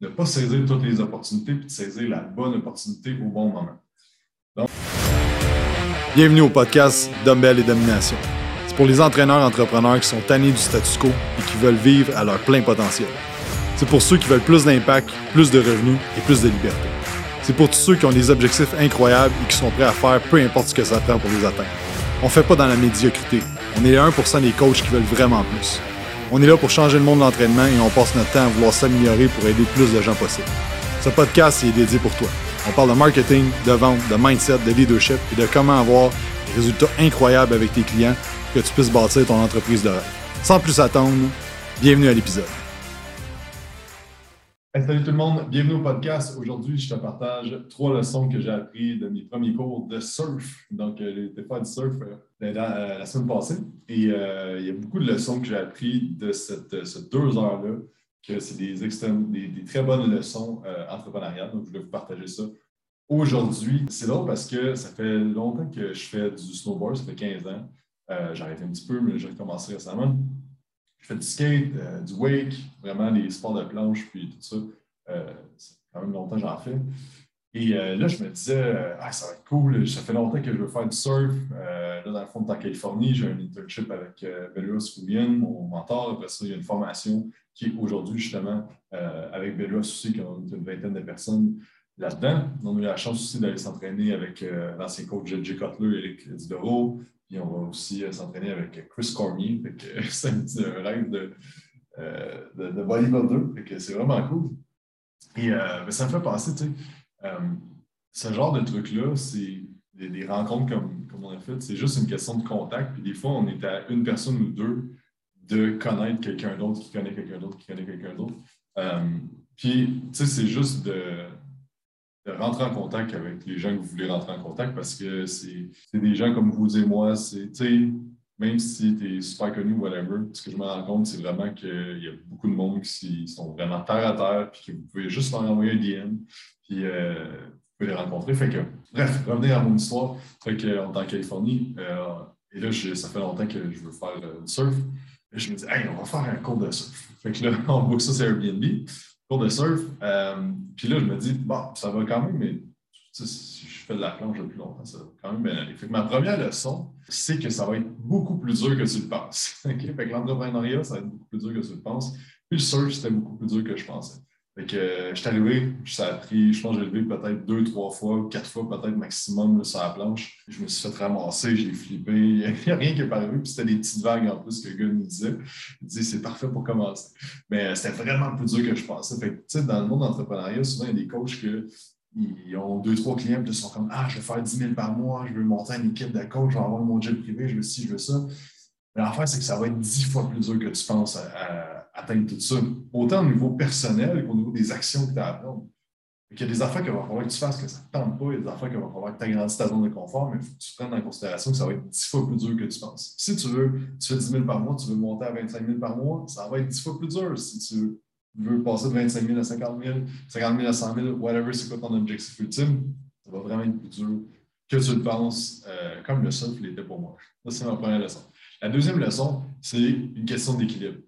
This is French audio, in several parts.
ne pas saisir toutes les opportunités puis de saisir la bonne opportunité au bon moment. Bienvenue au podcast Dumbbell et Domination. C'est pour les entraîneurs entrepreneurs qui sont tannés du statu quo et qui veulent vivre à leur plein potentiel. C'est pour ceux qui veulent plus d'impact, plus de revenus et plus de liberté. C'est pour tous ceux qui ont des objectifs incroyables et qui sont prêts à faire peu importe ce que ça prend pour les atteindre. On fait pas dans la médiocrité. On est les 1% des coachs qui veulent vraiment plus. On est là pour changer le monde de l'entraînement et on passe notre temps à vouloir s'améliorer pour aider plus de gens possible. Ce podcast est dédié pour toi. On parle de marketing, de vente, de mindset, de leadership et de comment avoir des résultats incroyables avec tes clients pour que tu puisses bâtir ton entreprise de rêve. Sans plus attendre, bienvenue à l'épisode. Salut tout le monde, bienvenue au podcast. Aujourd'hui, je te partage trois leçons que j'ai apprises de mes premiers cours de surf. Donc, euh, j'ai fait du surf euh, la, semaine passée et euh, il y a beaucoup de leçons que j'ai apprises de cette, deux heures-là, que c'est des, des, très bonnes leçons entrepreneuriales. Donc, je voulais vous partager ça aujourd'hui. C'est drôle parce que ça fait longtemps que je fais du snowboard, ça fait 15 ans. j'ai arrêté un petit peu, mais j'ai recommencé récemment je fais du skate, euh, du wake, vraiment des sports de planche, puis tout ça. Euh, c'est quand même longtemps que j'en fais. Et euh, là, je me disais, ah, ça va être cool, ça fait longtemps que je veux faire du surf. là, dans le fond, en Californie, j'ai un internship avec Beluas Rubien, mon mentor. Après ça, il y a une formation qui est aujourd'hui, justement, avec Beluas aussi, qui a une vingtaine de personnes là-dedans. On a eu la chance aussi d'aller s'entraîner avec l'ancien coach J.J. Cutler, Eric Didero, puis on va aussi euh, s'entraîner avec Chris Cormier. C'est un, rêve de, euh, de, de bodybuilder. C'est vraiment cool. Et euh, ça me fait penser, tu sais, ce genre de truc-là, c'est des, rencontres comme, comme on a fait, c'est juste une question de contact. Puis des fois, on est à une personne ou deux de connaître quelqu'un d'autre qui connaît quelqu'un d'autre qui connaît quelqu'un d'autre. puis, tu sais, c'est juste de, rentrer en contact avec les gens que vous voulez rentrer en contact parce que c'est des gens comme vous et moi. Même si tu es super connu whatever, ce que je me rends compte, c'est vraiment qu'il y a beaucoup de monde qui sont vraiment terre à terre, puis que vous pouvez juste leur envoyer un DM, puis euh, vous pouvez les rencontrer. Fait que, bref, revenir à mon histoire. Fait que, est en Californie, euh, et là, ça fait longtemps que je veux faire euh, du surf. Et je me dis, hey, on va faire un cours de surf. Fait que là, on book ça sur Airbnb cours de surf. Euh, puis là, je me dis, bon, ça va quand même, mais si je fais de la planche depuis longtemps, ça va quand même bien aller. Fait que ma première leçon, c'est que ça va être beaucoup plus dur que tu le penses. Fait que l'entrepreneuriat, ça va être beaucoup plus dur que tu le penses. Puis le surf, c'était beaucoup plus dur que je pensais. Fait que euh, je suis arrivé, ça a pris, je pense que j'ai levé peut-être deux, trois fois, quatre fois peut-être maximum sur la planche. Je me suis fait ramasser, j'ai flippé, il n'y a, rien qui est arrivé, puis c'était des petites vagues en plus que le gars nous disait. Il disait c'est parfait pour commencer. Mais euh, c'était vraiment plus dur que je pensais. Fait que, dans le monde d'entrepreneuriat, souvent, il y a des coachs que ils ont deux, trois clients, puis sont comme Ah, je vais faire 10 000 par mois, je veux monter une équipe de coach, je vais avoir mon jet privé, je veux ci, je veux ça. Mais l'affaire, c'est que ça va être dix fois plus dur que tu penses à atteindre tout ça, autant au niveau personnel qu'au niveau des actions que tu as à prendre. Il y a des affaires qu'il va falloir que tu fasses que ça ne te tente pas, il y a des affaires qu'il va falloir que tu agrandisses ta zone de confort, mais il faut que tu prennes en considération que ça va être 10 fois plus dur que tu penses. Si tu veux, tu fais 10 000 par mois, tu veux monter à 25 000 par mois, ça va être 10 fois plus dur. Si tu veux passer de 25 000 à 50 000, 50 000 à 100 000, whatever, c'est quoi ton objectif ultime, ça va vraiment être plus dur que tu le penses, euh, comme le surf l'était pour moi. Ça, c'est ma première leçon. La deuxième leçon, c'est une question d'équilibre.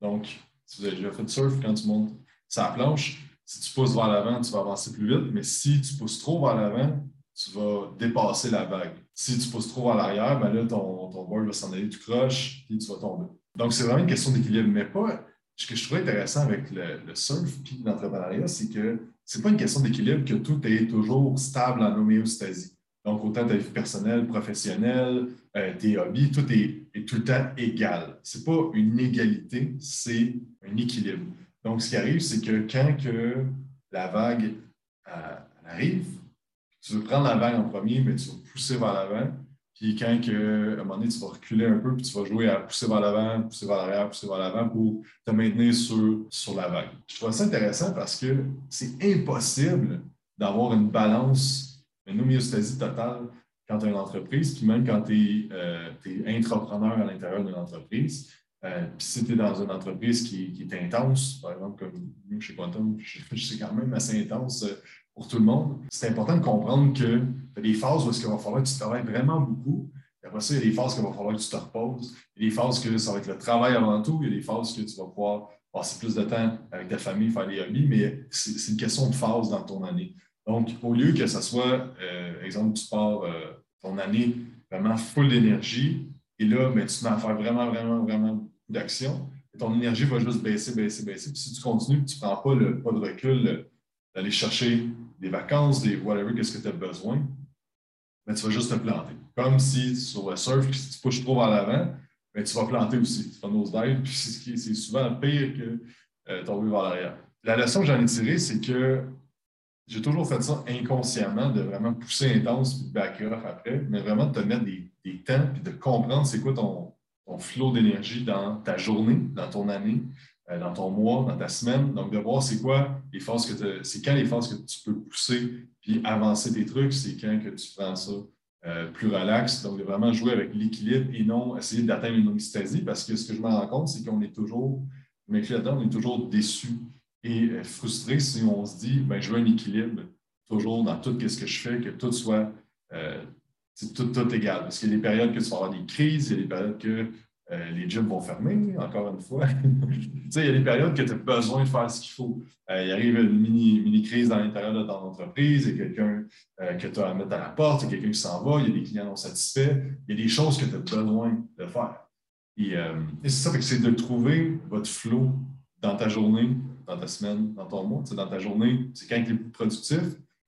Donc, si vous avez déjà fait de surf, quand tu montes sa planche, si tu pousses vers l'avant, tu vas avancer plus vite, mais si tu pousses trop vers l'avant, tu vas dépasser la vague. Si tu pousses trop vers l'arrière, ben là, ton, ton board va s'en aller, tu croches, puis tu vas tomber. Donc, c'est vraiment une question d'équilibre, mais pas. Ce que je trouvais intéressant avec le, surf et l'entrepreneuriat, c'est que ce n'est pas une question d'équilibre que tout est toujours stable en homéostasie. Donc, autant ta vie personnelle, professionnelle, euh, tes hobbies, tout est, tout le temps égal. Ce n'est pas une égalité, c'est un équilibre. Donc, ce qui arrive, c'est que quand que la vague euh, arrive, tu veux prendre la vague en premier, mais tu vas pousser vers l'avant. Puis quand que, à un moment donné, tu vas reculer un peu, puis tu vas jouer à pousser vers l'avant, pousser vers l'arrière, pousser vers l'avant pour te maintenir sur, sur la vague. Je trouve ça intéressant parce que c'est impossible d'avoir une balance une homéostasie totale quand tu as une entreprise, puis même quand tu es, euh, intrapreneur à l'intérieur d'une entreprise. Euh, puis si tu es dans une entreprise qui, est intense, par exemple, comme nous chez Quantum, c'est quand même assez intense euh, pour tout le monde, c'est important de comprendre que tu as des phases où il va falloir que tu travailles vraiment beaucoup. après ça, il y a des phases qu'il va falloir que tu te reposes. Il y a des phases que ça va être le travail avant tout. Il y a des phases que tu vas pouvoir passer plus de temps avec ta famille, faire des hobbies, mais c'est une question de phase dans ton année. Donc, au lieu que ce soit, euh, exemple, tu pars euh, ton année vraiment full d'énergie, et là, ben, tu vas faire vraiment, vraiment, vraiment d'action, ton énergie va juste baisser, baisser, baisser. Puis si tu continues, tu ne prends pas le pas de recul d'aller chercher des vacances, des whatever, qu'est-ce que tu as besoin, ben, tu vas juste te planter. Comme si sur le surf, si tu pushes trop vers l'avant, ben, tu vas planter aussi. Tu vas dive, puis c'est souvent pire que euh, tomber vers l'arrière. La leçon que j'en ai tirée, c'est que j'ai toujours fait ça inconsciemment, de vraiment pousser intense puis de back off après, mais vraiment de te mettre des, des temps puis de comprendre c'est quoi ton, ton flot d'énergie dans ta journée, dans ton année, euh, dans ton mois, dans ta semaine. Donc, de voir c'est quoi les phases que c'est quand les phases que tu peux pousser puis avancer tes trucs, c'est quand que tu prends ça euh, plus relax. Donc, de vraiment jouer avec l'équilibre et non essayer d'atteindre une homéostasie parce que ce que je me rends compte, c'est qu'on est toujours, mes clients, on est toujours déçus et euh, frustrés si on se dit, ben, je veux un équilibre toujours dans tout ce que je fais, que tout soit tout, tout égal. Parce qu'il y a des périodes que tu vas avoir des crises, il y a des périodes que euh, les gyms vont fermer, encore une fois. il y a des périodes que tu as besoin de faire ce qu'il faut. Euh, il arrive une mini, mini crise dans l'intérieur de ton entreprise, il y a quelqu'un euh, que tu as à mettre à la porte, il y a quelqu'un qui s'en va, il y a des clients non satisfaits, il y a des choses que tu as besoin de faire. Et, c'est ça, c'est de trouver votre flow dans ta journée, dans ta semaine, dans ton mois. dans ta journée, c'est quand tu es plus productif,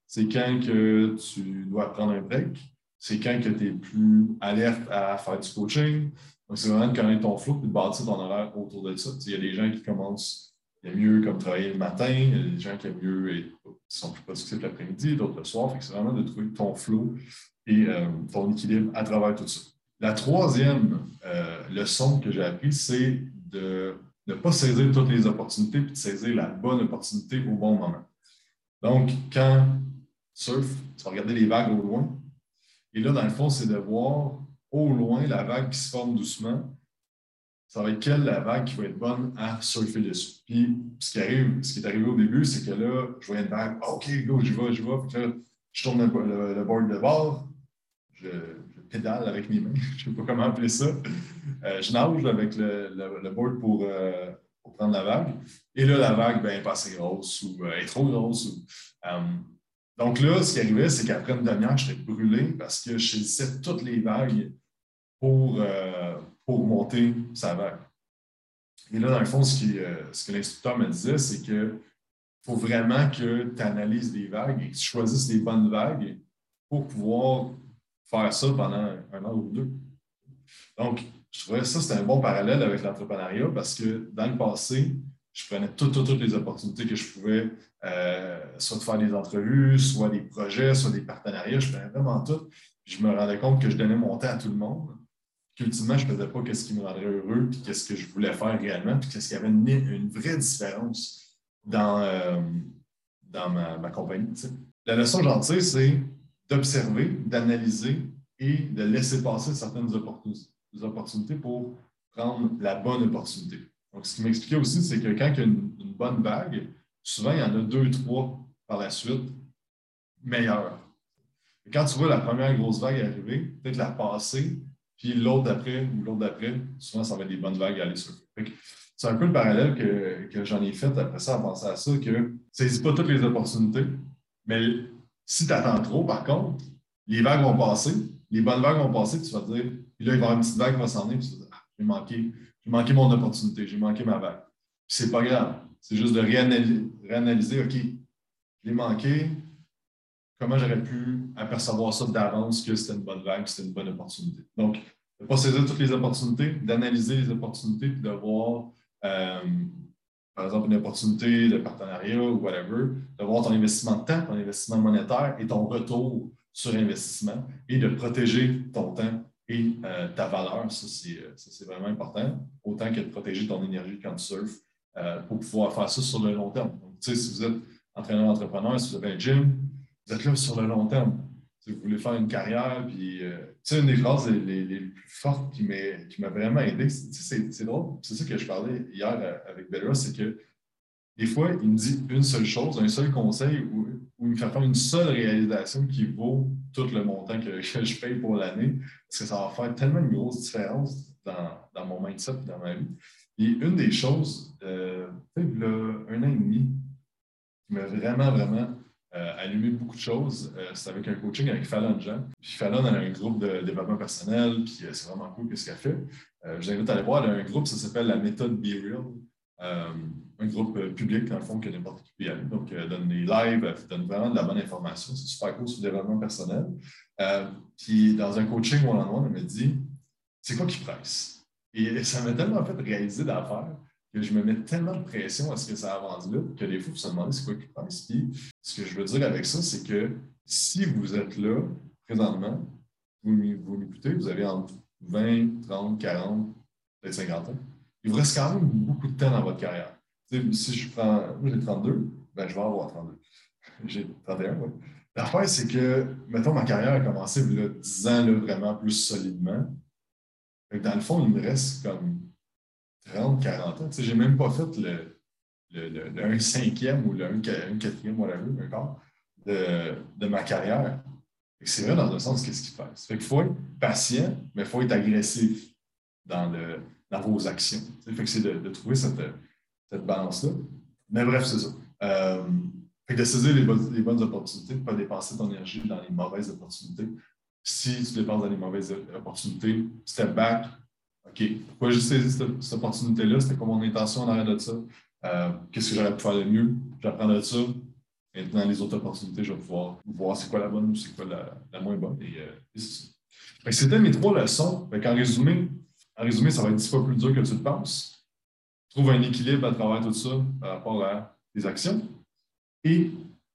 c'est quand que tu dois prendre un break, c'est quand que tu es plus alerte à faire du coaching. Donc, c'est vraiment de connaître ton flou et de bâtir ton horaire autour de ça. Il y a des gens qui commencent, il y a mieux comme travailler le matin, il y a des gens qui aiment mieux et qui sont plus productifs l'après-midi, d'autres le soir. c'est vraiment de trouver ton flou et euh, ton équilibre à travers tout ça. La troisième euh, leçon que j'ai appris, c'est de ne pas saisir toutes les opportunités puis de saisir la bonne opportunité au bon moment. Donc, quand surf, tu vas regarder les vagues au loin, et là, dans le fond, c'est de voir au loin la vague qui se forme doucement. Ça va être quelle la vague qui va être bonne à surfer dessus. Puis, ce qui, arrive, ce qui est arrivé au début, c'est que là, je voyais une vague, OK, go, j'y vais, j'y vais. Puis là, je tourne le, board de bord, je, pédale avec mes mains, je ne sais pas comment appeler ça. Euh, je nage avec le, board pour, euh, pour, prendre la vague. Et là, la vague, ben, est pas grosse ou euh, est trop grosse. Ou, donc là, ce qui arrivait, c'est qu'après une demi-heure, j'étais brûlé parce que je saisissais toutes les vagues pour, euh, pour monter sa vague. Et là, dans le fond, ce, euh, que l'instructeur me disait, c'est qu'il faut vraiment que tu analyses les vagues et que tu choisisses les bonnes vagues pour pouvoir faire ça pendant un an ou deux. Donc, je trouvais que ça, c'était un bon parallèle avec l'entrepreneuriat parce que dans le passé, je prenais toutes, toutes, toutes les opportunités que je pouvais, euh, soit de faire des entrevues, soit des projets, soit des partenariats. Je prenais vraiment tout. je me rendais compte que je donnais mon temps à tout le monde. Qu'ultimement, je ne faisais pas ce qui me rendrait heureux, puis qu'est-ce que je voulais faire réellement, puis qu'est-ce qu'il y avait une, vraie différence dans, euh, dans ma, compagnie. La leçon j'en tire, c'est d'observer, d'analyser et de laisser passer certaines opportunités pour prendre la bonne opportunité. Donc, ce qui m'expliquait aussi, c'est que quand il y a une, bonne vague, souvent, il y en a deux, trois par la suite meilleures. quand tu vois la première grosse vague arriver, peut-être la passer, puis l'autre d'après ou l'autre d'après, souvent, ça va être des bonnes vagues à aller sur. C'est un peu le parallèle que, j'en ai fait après ça, à penser à ça, que ça n'hésite pas toutes les opportunités, mais si tu attends trop, par contre, les vagues vont passer, les bonnes vagues vont passer, puis tu vas te dire, puis là, il va y avoir une petite vague qui va s'en aller, puis tu vas dire, ah, j'ai manqué j'ai manqué mon opportunité, j'ai manqué ma vague. C'est pas grave. C'est juste de réanalyser, OK, je manqué. Comment j'aurais pu apercevoir ça d'avance que c'était une bonne vague, que c'était une bonne opportunité? Donc, de pas saisir toutes les opportunités, d'analyser les opportunités, puis de voir, euh, par exemple, une opportunité de partenariat ou whatever, de voir ton investissement de temps, ton investissement monétaire et ton retour sur investissement et de protéger ton temps et euh, ta valeur. Euh, ça, c'est vraiment important, autant que de protéger ton énergie quand tu surfes euh, pour pouvoir faire ça sur le long terme. Donc, si vous êtes entraîneur entrepreneur, si vous avez un gym, vous êtes là sur le long terme. Si faire une carrière, puis, une des phrases les, plus fortes qui m'a vraiment aidé, c'est drôle, c'est ça que je parlais hier avec Bella, c'est que des fois, il me dit une seule chose, un seul conseil, ou, il me fait faire une seule réalisation qui vaut tout le montant que, je paye pour l'année, parce que ça va faire tellement une grosse différence dans, mon mindset et dans ma vie. Et une des choses, euh, peut-être un an et demi, qui m'a vraiment, vraiment euh, allumé beaucoup de choses, euh, c'est avec un coaching avec Fallon Jean. Puis Fallon a un groupe de développement personnel, puis euh, c'est vraiment cool ce qu'elle fait. je vous invite à aller voir, elle a un groupe, ça s'appelle la méthode Be Real. un groupe public, dans le fond, que n'importe qui peut y aller. Donc, elle donne des lives, elle donne vraiment de la bonne information. C'est super cool sur le développement personnel. puis, dans un coaching one-on-one, me dit c'est quoi qui presse Et ça m'a tellement fait réaliser d'affaires que je me mets tellement de pression à ce que ça avance vite que des fois, vous se demandez c'est quoi qui presse. Puis, ce que je veux dire avec ça, c'est que si vous êtes là, présentement, vous m'écoutez, vous avez entre 20, 30, 40, peut-être 50 ans, il vous reste quand même beaucoup de temps dans votre carrière. si je prends, moi j'ai 32, ben, je vais avoir 32. J'ai 31, oui. L'affaire, c'est que, mettons, ma carrière a commencé il y a 10 ans là, vraiment plus solidement. dans le fond, il me reste comme 30, 40 ans. Je n'ai même pas fait le, le, le, 1 cinquième ou le 1 quatrième, whatever, de, de ma carrière. C'est vrai dans un sens, qu'est-ce qu'il fait? Fait qu'il faut être patient, mais il faut être agressif dans, le, dans vos actions. Fait que c'est de, trouver cette, cette balance-là. Mais bref, c'est ça. Euh, fait de saisir les bonnes, les bonnes opportunités, de ne pas dépenser ton énergie dans les mauvaises opportunités. Si tu dépenses dans les mauvaises opportunités, step back, OK, pourquoi j'ai saisi cette, opportunité-là? C'était quoi mon intention en arrière de ça? Euh, qu'est-ce que j'aurais pu faire de mieux? J'apprends de ça. Maintenant, les autres opportunités, je vais pouvoir voir c'est quoi la bonne ou c'est quoi la, moins bonne. Et, euh, C'était mes trois leçons. en, résumé, en résumé, ça va être dix fois plus dur que tu le penses. Trouve un équilibre à travers tout ça par rapport à tes actions et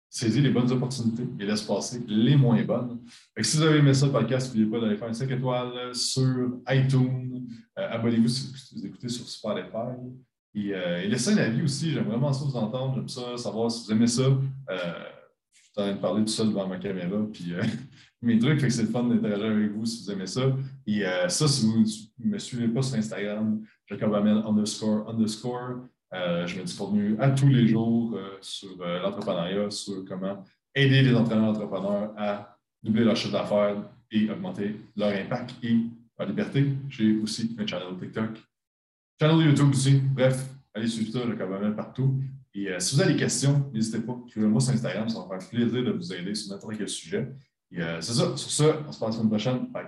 saisis les bonnes opportunités et laisse passer les moins bonnes. si vous avez aimé ça, le podcast, n'oubliez pas d'aller faire un 5 étoiles sur iTunes. Euh, abonnez-vous si vous écoutez sur Spotify. Et, euh, et laissez un avis aussi. J'aime vraiment ça vous entendre. J'aime ça, savoir si vous aimez ça. Euh, je suis en train de parler tout seul devant ma caméra. Puis mes trucs, c'est le fun d'interagir avec vous si vous aimez ça. Et ça, si vous ne me suivez pas sur Instagram, Jacob Amel underscore underscore. Je mets du contenu à tous les jours sur l'entrepreneuriat, sur comment aider les entraîneurs entrepreneurs à doubler leur chiffre d'affaires et augmenter leur impact et leur liberté. J'ai aussi un channel TikTok Channel YouTube aussi. Bref, allez suivre ça, le même partout. Et euh, si vous avez des questions, n'hésitez pas. Suivez-moi sur Instagram, ça va me faire plaisir de vous aider sur n'importe quel sujet. Et euh, c'est ça. Sur ça, on se passe la semaine prochaine. Bye.